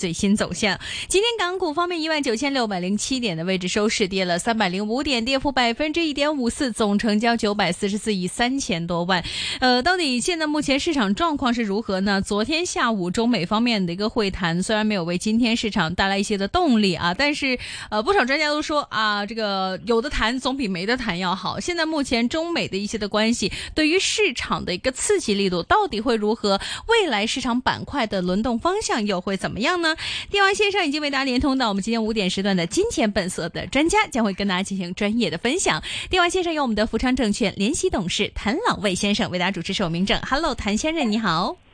最新走向。今天港股方面，一万九千六百零七点的位置收市，跌了三百零五点，跌幅百分之一点五四，总成交九百四十四亿三千多万。呃，到底现在目前市场状况是如何呢？昨天下午中美方面的一个会谈，虽然没有为今天市场带来一些的动力啊，但是呃，不少专家都说啊，这个有的谈总比没得谈要好。现在目前中美的一些的关系，对于市场的一个刺激力度到底会如何？未来市场板块的轮动方向又会怎么样呢？电话线上已经为大家连通到我们今天五点时段的金钱本色的专家，将会跟大家进行专业的分享。电话线上有我们的福昌证券联席董事谭朗魏先生为大家主持首名证。Hello，谭先生你好。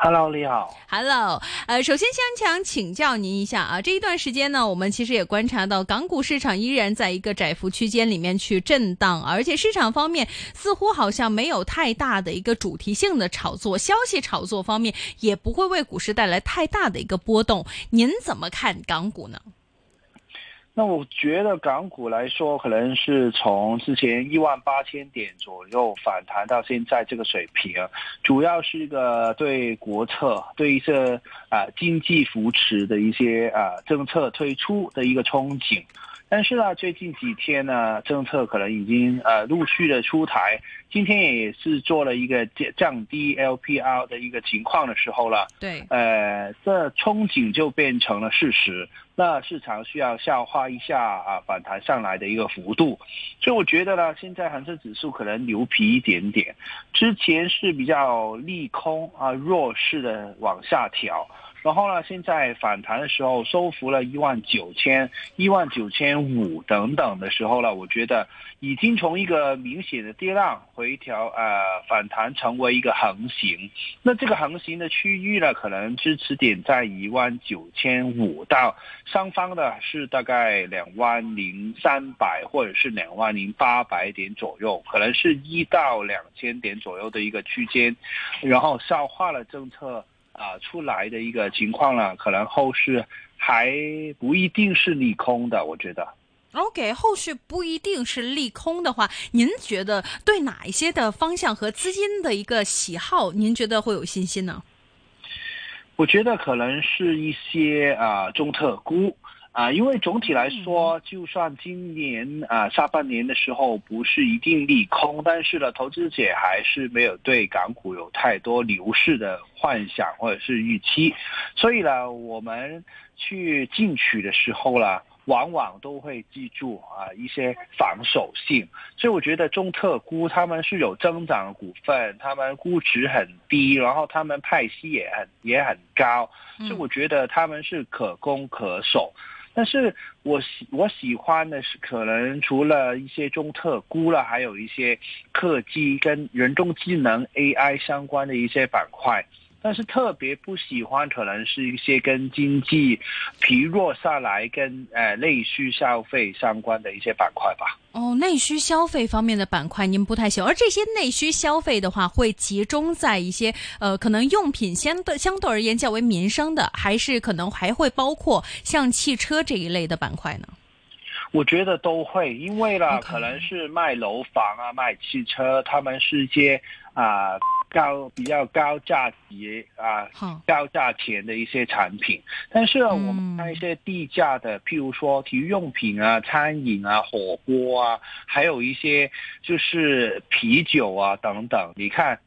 Hello，你好。Hello，呃，首先想想请教您一下啊，这一段时间呢，我们其实也观察到港股市场依然在一个窄幅区间里面去震荡，而且市场方面似乎好像没有太大的一个主题性的炒作，消息炒作方面也不会为股市带来太大的一个波动。您怎么看港股呢？那我觉得港股来说，可能是从之前一万八千点左右反弹到现在这个水平，主要是一个对国策、对一些啊经济扶持的一些啊政策推出的一个憧憬。但是呢，最近几天呢，政策可能已经呃陆续的出台。今天也是做了一个降降低 LPR 的一个情况的时候了。对。呃，这憧憬就变成了事实。那市场需要消化一下啊反弹上来的一个幅度。所以我觉得呢，现在恒生指数可能牛皮一点点。之前是比较利空啊弱势的往下调。然后呢，现在反弹的时候收复了一万九千、一万九千五等等的时候呢，我觉得已经从一个明显的跌浪回调呃反弹成为一个横行。那这个横行的区域呢，可能支持点在一万九千五到上方的是大概两万零三百或者是两万零八百点左右，可能是一到两千点左右的一个区间，然后消化了政策。啊，出来的一个情况呢，可能后市还不一定是利空的，我觉得。OK，后续不一定是利空的话，您觉得对哪一些的方向和资金的一个喜好，您觉得会有信心呢？我觉得可能是一些啊中特估。啊，因为总体来说，就算今年啊下半年的时候不是一定利空，但是呢，投资者还是没有对港股有太多牛市的幻想或者是预期，所以呢，我们去进取的时候呢，往往都会记住啊一些防守性，所以我觉得中特估他们是有增长股份，他们估值很低，然后他们派息也很也很高，所以我觉得他们是可攻可守。但是我喜我喜欢的是，可能除了一些中特估了，还有一些客机跟人工智能 AI 相关的一些板块。但是特别不喜欢，可能是一些跟经济疲弱下来、跟呃内需消费相关的一些板块吧。哦，内需消费方面的板块您不太喜欢，而这些内需消费的话，会集中在一些呃可能用品相对相对而言较为民生的，还是可能还会包括像汽车这一类的板块呢？我觉得都会，因为呢，可能是卖楼房啊、卖汽车，他们是一些啊。高比较高价值啊，高价钱的一些产品，但是我们看一些低价的，譬如说体育用品啊、餐饮啊、火锅啊，还有一些就是啤酒啊等等。你看，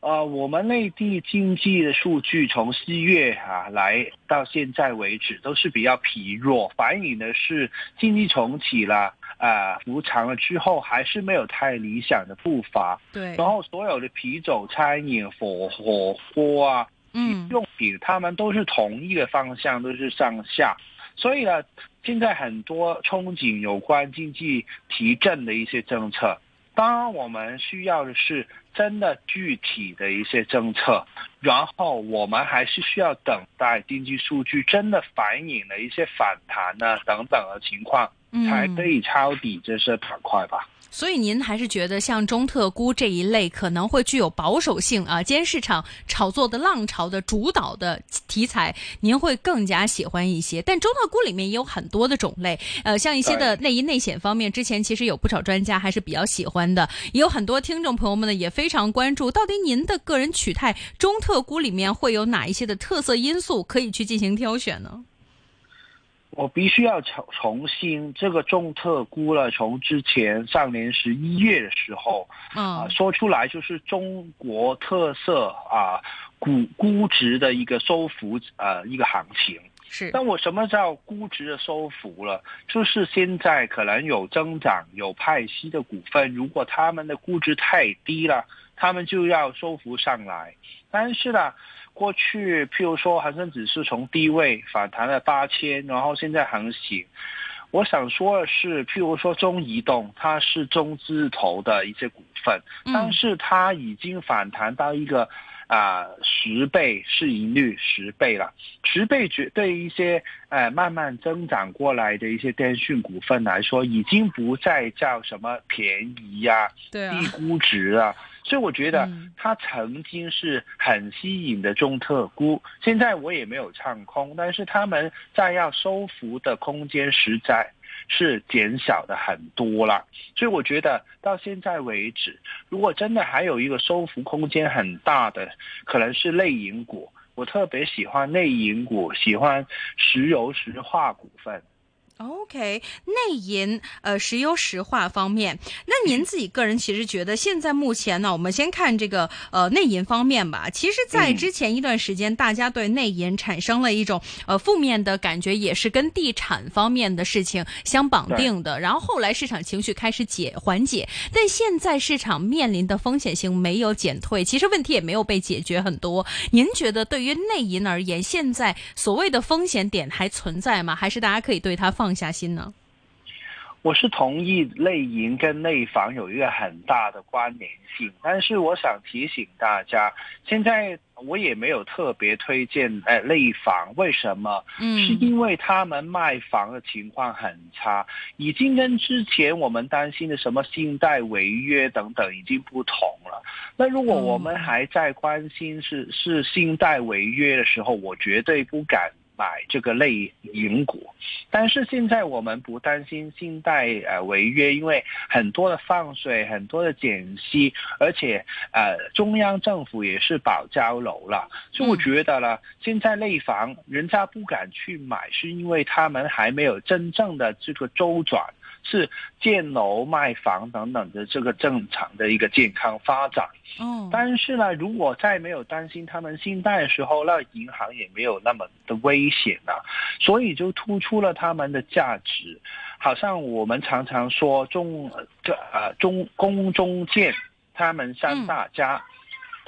呃，我们内地经济的数据从四月啊来到现在为止都是比较疲弱，反映的是经济重启了。啊，服长了之后还是没有太理想的步伐。对，然后所有的啤酒、餐饮、火火锅啊，嗯，用品，他们都是同一个方向，都是上下。所以呢，现在很多憧憬有关经济提振的一些政策。当然，我们需要的是真的具体的一些政策，然后我们还是需要等待经济数据真的反映了一些反弹呢等等的情况。才可以抄底这些板块吧。所以您还是觉得像中特估这一类可能会具有保守性啊，兼市场炒作的浪潮的主导的题材，您会更加喜欢一些。但中特估里面也有很多的种类，呃，像一些的内衣内险方面，之前其实有不少专家还是比较喜欢的，也有很多听众朋友们呢也非常关注，到底您的个人取态中特估里面会有哪一些的特色因素可以去进行挑选呢？我必须要重重新这个重特估了，从之前上年十一月的时候，啊，说出来就是中国特色啊，估估值的一个收复呃一个行情。是。那我什么叫估值的收复了？就是现在可能有增长、有派息的股份，如果他们的估值太低了，他们就要收复上来。但是呢？过去，譬如说恒生指数从低位反弹了八千，然后现在行。情，我想说的是，譬如说中移动，它是中字头的一些股份，但是它已经反弹到一个啊十倍市盈率十倍了，十倍绝对一些呃慢慢增长过来的一些电讯股份来说，已经不再叫什么便宜呀，低估值啊。所以我觉得它曾经是很吸引的中特估，现在我也没有唱空，但是他们在要收服的空间实在是减小的很多了。所以我觉得到现在为止，如果真的还有一个收复空间很大的，可能是内银股。我特别喜欢内银股，喜欢石油石化股份。OK，内银呃石油石化方面，那您自己个人其实觉得现在目前呢，我们先看这个呃内银方面吧。其实，在之前一段时间，大家对内银产生了一种呃负面的感觉，也是跟地产方面的事情相绑定的。然后后来市场情绪开始解缓解，但现在市场面临的风险性没有减退，其实问题也没有被解决很多。您觉得对于内银而言，现在所谓的风险点还存在吗？还是大家可以对它放？放下心呢？我是同意内银跟内房有一个很大的关联性，但是我想提醒大家，现在我也没有特别推荐呃内房，为什么？嗯，是因为他们卖房的情况很差，已经跟之前我们担心的什么信贷违约等等已经不同了。那如果我们还在关心是是信贷违约的时候，我绝对不敢。买这个类银股，但是现在我们不担心信贷呃违约，因为很多的放水，很多的减息，而且呃中央政府也是保交楼了，就觉得呢，现在内房人家不敢去买，是因为他们还没有真正的这个周转。是建楼卖房等等的这个正常的一个健康发展。嗯，但是呢，如果再没有担心他们信贷的时候，那银行也没有那么的危险了，所以就突出了他们的价值。好像我们常常说中这呃中公中建，他们三大家，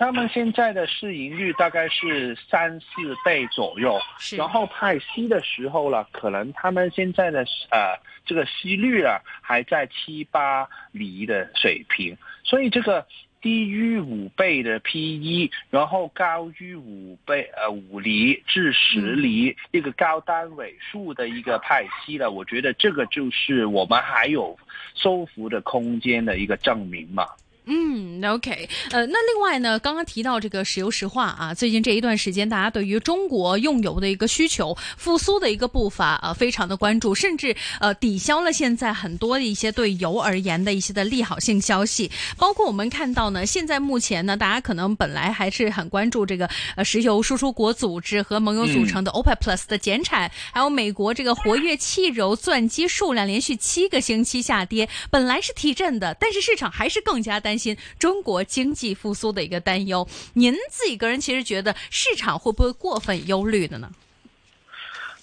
他们现在的市盈率大概是三四倍左右，然后派息的时候了，可能他们现在的呃。这个息率啊还在七八厘的水平，所以这个低于五倍的 P/E，然后高于五倍呃五厘至十厘一个高单位数的一个派息了，我觉得这个就是我们还有收幅的空间的一个证明嘛。嗯，OK，呃，那另外呢，刚刚提到这个石油石化啊，最近这一段时间，大家对于中国用油的一个需求复苏的一个步伐啊，非常的关注，甚至呃抵消了现在很多的一些对油而言的一些的利好性消息。包括我们看到呢，现在目前呢，大家可能本来还是很关注这个呃石油输出国组织和盟友组成的 OPEC Plus 的减产，还有美国这个活跃汽油钻机数量连续七个星期下跌，本来是提振的，但是市场还是更加担。担心中国经济复苏的一个担忧，您自己个人其实觉得市场会不会过分忧虑的呢？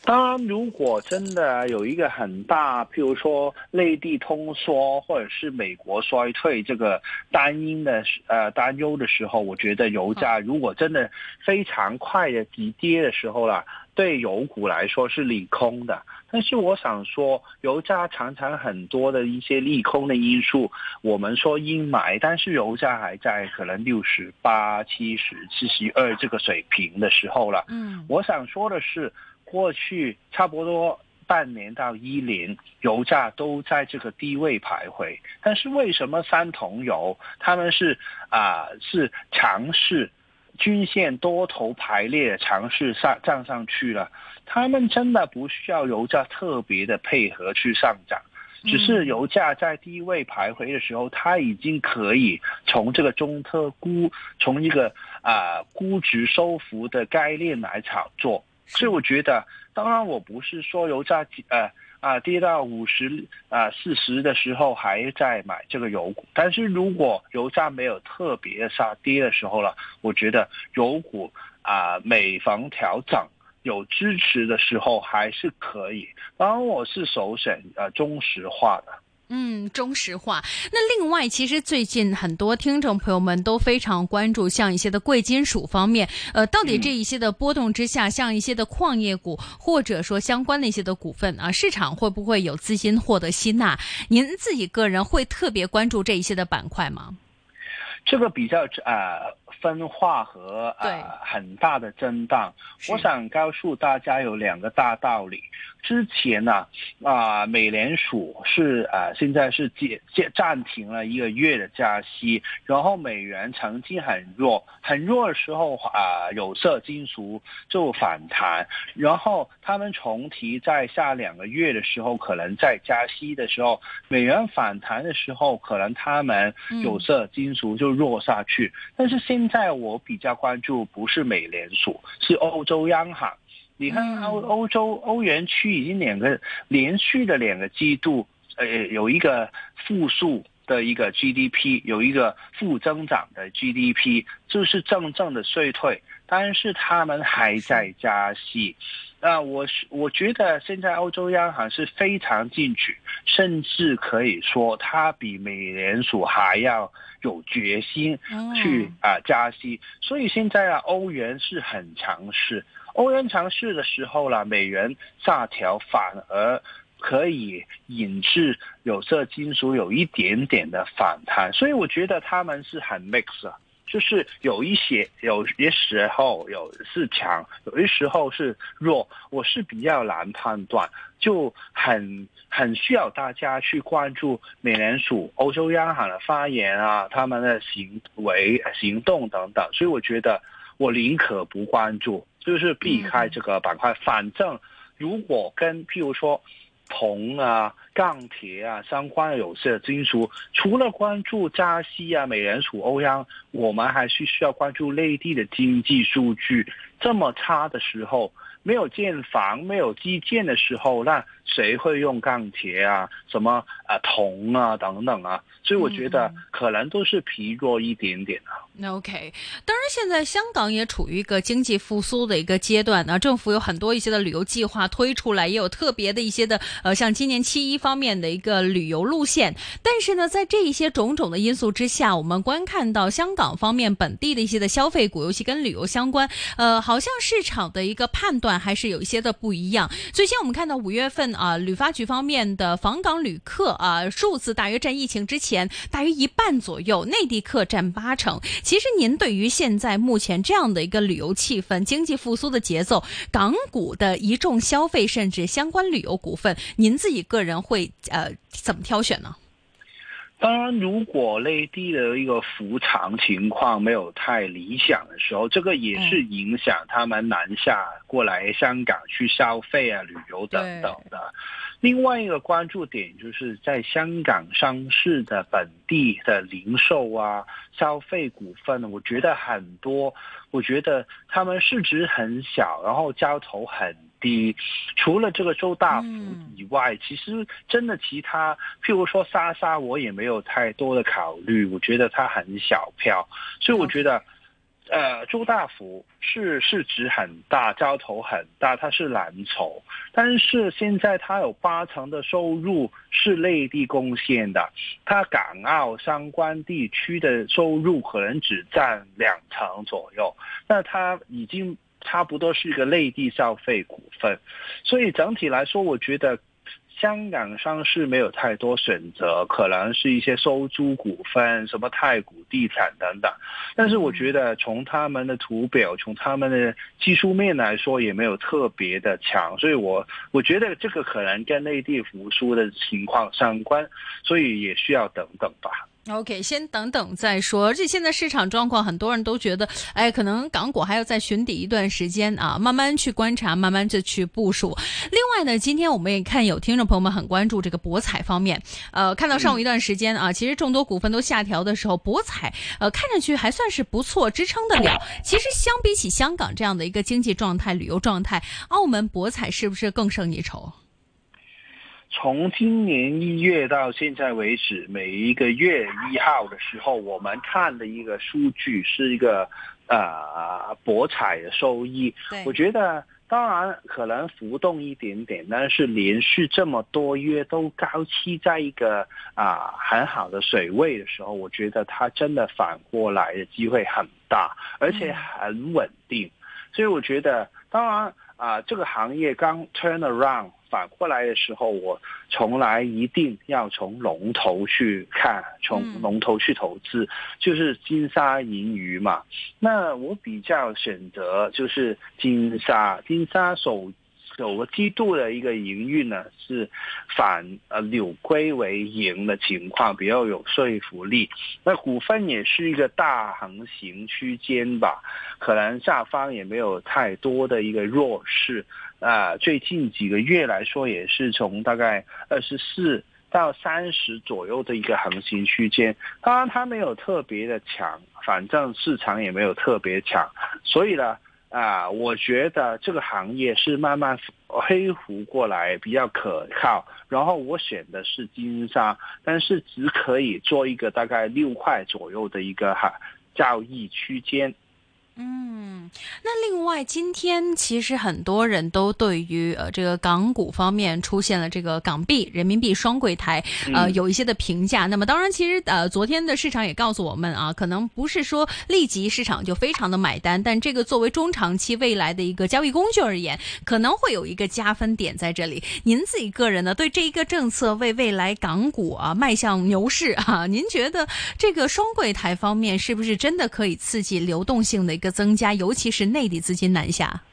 当然，如果真的有一个很大，譬如说内地通缩或者是美国衰退这个担忧的呃担忧的时候，我觉得油价如果真的非常快的急跌的时候啦。对油股来说是利空的，但是我想说，油价常常很多的一些利空的因素，我们说阴霾，但是油价还在可能六十八、七十、七十二这个水平的时候了。嗯，我想说的是，过去差不多半年到一年，油价都在这个低位徘徊。但是为什么三桶油他们是啊是尝试均线多头排列，尝试上涨上去了？他们真的不需要油价特别的配合去上涨。只是油价在低位徘徊的时候，它已经可以从这个中特估，从一个啊估值收复的概念来炒作。所以我觉得，当然我不是说油价呃啊跌到五十啊四十的时候还在买这个油股，但是如果油价没有特别下跌的时候了，我觉得油股啊每逢调整。有支持的时候还是可以，当然我是首选呃中石化的。嗯，中石化。那另外，其实最近很多听众朋友们都非常关注，像一些的贵金属方面，呃，到底这一些的波动之下，像一些的矿业股或者说相关的一些的股份啊，市场会不会有资金获得吸纳？您自己个人会特别关注这一些的板块吗？这个比较呃分化和呃很大的震荡，我想告诉大家有两个大道理。之前呢，啊，美联储是啊，现在是暂暂暂停了一个月的加息，然后美元曾经很弱，很弱的时候啊，有色金属就反弹，然后他们重提在下两个月的时候，可能在加息的时候，美元反弹的时候，可能他们有色金属就弱下去。但是现在我比较关注不是美联储，是欧洲央行。你看欧欧洲欧元区已经两个连续的两个季度，呃，有一个负数的一个 GDP，有一个负增长的 GDP，就是真正的衰退，但是他们还在加息。那我是我觉得现在欧洲央行是非常进取，甚至可以说它比美联储还要有决心去啊加息。所以现在啊，欧元是很强势。欧元强势的时候了，美元下调反而可以引致有色金属有一点点的反弹，所以我觉得他们是很 mix，就是有一些有些时候有是强，有些时候是弱，我是比较难判断，就很很需要大家去关注美联储、欧洲央行的发言啊，他们的行为、行动等等，所以我觉得我宁可不关注。就是避开这个板块，反正如果跟譬如说铜啊、钢铁啊相关有色金属，除了关注加息啊、美联储、欧央，我们还是需要关注内地的经济数据。这么差的时候，没有建房、没有基建的时候，那谁会用钢铁啊、什么啊铜啊等等啊？所以我觉得可能都是疲弱一点点啊。那 OK，当然现在香港也处于一个经济复苏的一个阶段呢，政府有很多一些的旅游计划推出来，也有特别的一些的呃，像今年七一方面的一个旅游路线。但是呢，在这一些种种的因素之下，我们观看到香港方面本地的一些的消费股，尤其跟旅游相关，呃，好像市场的一个判断还是有一些的不一样。最先我们看到五月份啊，旅发局方面的访港旅客啊数字大约占疫情之前大约一半左右，内地客占八成。其实您对于现在目前这样的一个旅游气氛、经济复苏的节奏，港股的一众消费甚至相关旅游股份，您自己个人会呃怎么挑选呢？当然，如果内地的一个复场情况没有太理想的时候，这个也是影响他们南下过来香港去消费啊、旅游等等的。另外一个关注点就是在香港上市的本地的零售啊、消费股份，我觉得很多，我觉得他们市值很小，然后交投很低。除了这个周大福以外，其实真的其他，譬如说莎莎，我也没有太多的考虑。我觉得它很小票，所以我觉得。呃，周大福是市值很大，交投很大，它是蓝筹，但是现在它有八成的收入是内地贡献的，它港澳相关地区的收入可能只占两成左右，那它已经差不多是一个内地消费股份，所以整体来说，我觉得香港上市没有太多选择，可能是一些收租股份，什么太古地产等等。但是我觉得从他们的图表，从他们的技术面来说，也没有特别的强，所以我我觉得这个可能跟内地复苏的情况相关，所以也需要等等吧。OK，先等等再说。而且现在市场状况，很多人都觉得，哎，可能港股还要再寻底一段时间啊，慢慢去观察，慢慢就去部署。另外呢，今天我们也看有听众朋友们很关注这个博彩方面，呃，看到上午一段时间啊，其实众多股份都下调的时候，博彩呃看上去还算是不错，支撑得了。其实相比起香港这样的一个经济状态、旅游状态，澳门博彩是不是更胜一筹？从今年一月到现在为止，每一个月一号的时候，我们看的一个数据是一个呃博彩的收益。我觉得当然可能浮动一点点，但是连续这么多月都高期在一个啊很好的水位的时候，我觉得它真的反过来的机会很大，而且很稳定。所以我觉得，当然啊，这个行业刚 turn around。反过来的时候，我从来一定要从龙头去看，从龙头去投资，就是金沙银娱嘛。那我比较选择就是金沙，金沙首。首个季度的一个营运呢是反呃扭亏为盈的情况，比较有说服力。那股份也是一个大横行区间吧，可能下方也没有太多的一个弱势啊。最近几个月来说，也是从大概二十四到三十左右的一个行情区间。当然它没有特别的强，反正市场也没有特别强，所以呢。啊，我觉得这个行业是慢慢恢复过来，比较可靠。然后我选的是金沙，但是只可以做一个大概六块左右的一个哈交易区间。嗯，那另外今天其实很多人都对于呃这个港股方面出现了这个港币人民币双柜台呃有一些的评价。那么当然其实呃昨天的市场也告诉我们啊，可能不是说立即市场就非常的买单，但这个作为中长期未来的一个交易工具而言，可能会有一个加分点在这里。您自己个人呢对这一个政策为未来港股啊迈向牛市啊，您觉得这个双柜台方面是不是真的可以刺激流动性的一个？增加，尤其是内地资金南下。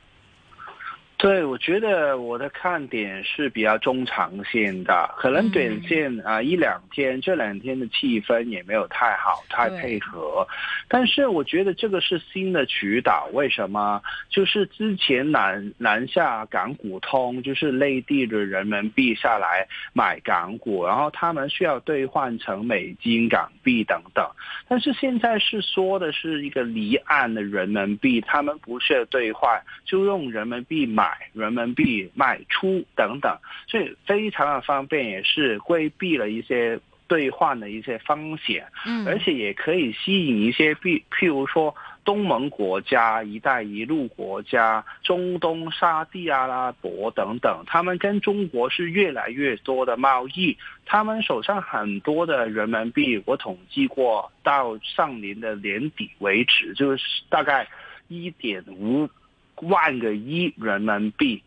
对，我觉得我的看点是比较中长线的，可能短线啊一两天，这两天的气氛也没有太好，太配合。但是我觉得这个是新的渠道，为什么？就是之前南南下港股通，就是内地的人民币下来买港股，然后他们需要兑换成美金、港币等等。但是现在是说的是一个离岸的人民币，他们不需要兑换，就用人民币买。人民币卖出等等，所以非常的方便，也是规避了一些兑换的一些风险，嗯，而且也可以吸引一些，譬譬如说东盟国家、一带一路国家、中东沙地阿拉伯等等，他们跟中国是越来越多的贸易，他们手上很多的人民币，我统计过，到上年的年底为止，就是大概一点五。万个亿人民币，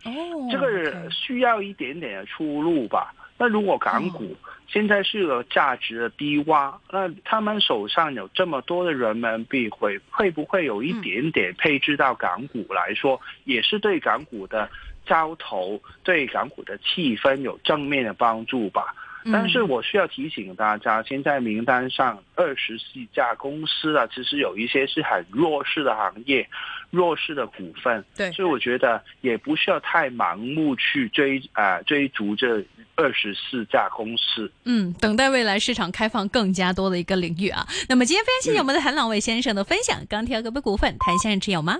这个需要一点点的出路吧。那如果港股现在是有价值的低洼，那他们手上有这么多的人民币，会会不会有一点点配置到港股来说，也是对港股的交投、对港股的气氛有正面的帮助吧？但是我需要提醒大家，现在名单上二十四家公司啊，其实有一些是很弱势的行业、弱势的股份，对，所以我觉得也不需要太盲目去追啊追逐这二十四家公司。嗯，等待未来市场开放更加多的一个领域啊。那么今天非常谢谢我们的韩朗伟先生的分享，钢铁股份股份，谭先生持有吗？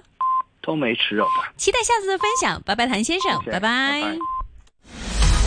都没持有的。期待下次的分享，拜拜，谭先生，拜拜。